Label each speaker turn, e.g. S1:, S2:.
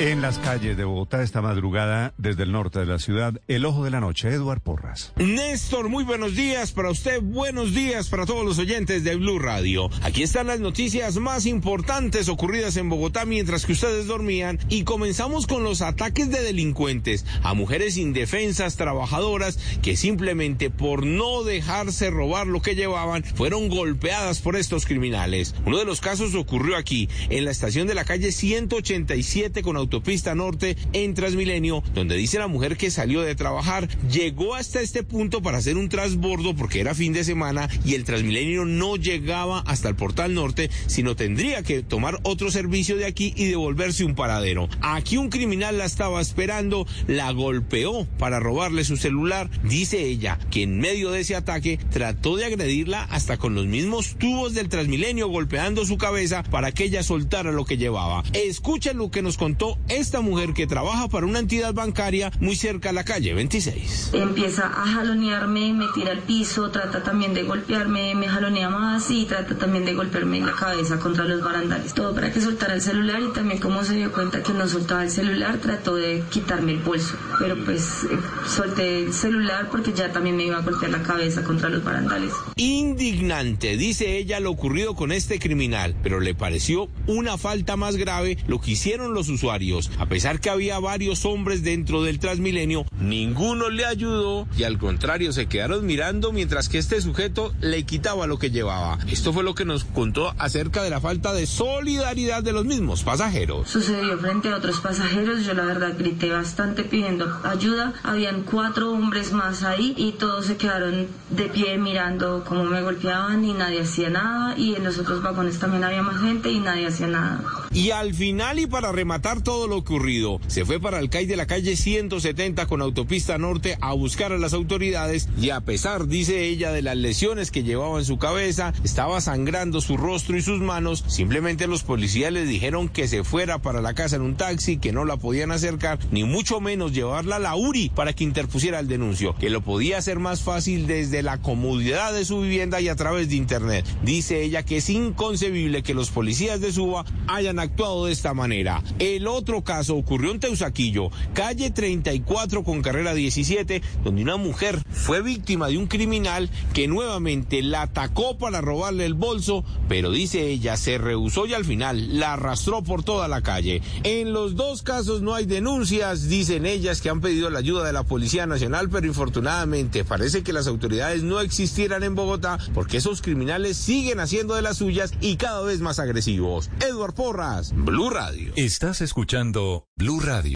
S1: En las calles de Bogotá esta madrugada, desde el norte de la ciudad, el ojo de la noche, Eduard Porras.
S2: Néstor, muy buenos días para usted, buenos días para todos los oyentes de Blue Radio. Aquí están las noticias más importantes ocurridas en Bogotá mientras que ustedes dormían y comenzamos con los ataques de delincuentes a mujeres indefensas, trabajadoras, que simplemente por no dejarse robar lo que llevaban, fueron golpeadas por estos criminales. Uno de los casos ocurrió aquí, en la estación de la calle 187 con autopista norte en Transmilenio, donde dice la mujer que salió de trabajar, llegó hasta este punto para hacer un transbordo porque era fin de semana y el Transmilenio no llegaba hasta el portal norte, sino tendría que tomar otro servicio de aquí y devolverse un paradero. Aquí un criminal la estaba esperando, la golpeó para robarle su celular. Dice ella que en medio de ese ataque trató de agredirla hasta con los mismos tubos del Transmilenio golpeando su cabeza para que ella soltara lo que llevaba. Escuchen lo que nos contó esta mujer que trabaja para una entidad bancaria muy cerca a la calle 26.
S3: Empieza a jalonearme, me tira al piso, trata también de golpearme, me jalonea más y trata también de golpearme en la cabeza contra los barandales. Todo para que soltara el celular y también como se dio cuenta que no soltaba el celular, trató de quitarme el bolso. Pero pues eh, solté el celular porque ya también me iba a golpear la cabeza contra los barandales.
S2: Indignante, dice ella, lo ocurrido con este criminal, pero le pareció una falta más grave lo que hicieron los usuarios a pesar que había varios hombres dentro del Transmilenio, ninguno le ayudó y al contrario se quedaron mirando mientras que este sujeto le quitaba lo que llevaba. Esto fue lo que nos contó acerca de la falta de solidaridad de los mismos pasajeros.
S3: Sucedió frente a otros pasajeros, yo la verdad grité bastante pidiendo ayuda. Habían cuatro hombres más ahí y todos se quedaron de pie mirando cómo me golpeaban y nadie hacía nada y en los otros vagones también había más gente y nadie hacía nada.
S2: Y al final y para rematar todo lo ocurrido. Se fue para el CAI de la calle 170 con autopista norte a buscar a las autoridades y a pesar, dice ella, de las lesiones que llevaba en su cabeza, estaba sangrando su rostro y sus manos, simplemente los policías le dijeron que se fuera para la casa en un taxi, que no la podían acercar, ni mucho menos llevarla a la URI para que interpusiera el denuncio, que lo podía hacer más fácil desde la comodidad de su vivienda y a través de internet. Dice ella que es inconcebible que los policías de Suba hayan actuado de esta manera. El otro caso ocurrió en Teusaquillo, calle 34 con carrera 17, donde una mujer fue víctima de un criminal que nuevamente la atacó para robarle el bolso, pero dice ella se rehusó y al final la arrastró por toda la calle. En los dos casos no hay denuncias, dicen ellas que han pedido la ayuda de la Policía Nacional, pero infortunadamente parece que las autoridades no existieran en Bogotá porque esos criminales siguen haciendo de las suyas y cada vez más agresivos. Edward Blue Radio.
S4: Estás escuchando Blue Radio.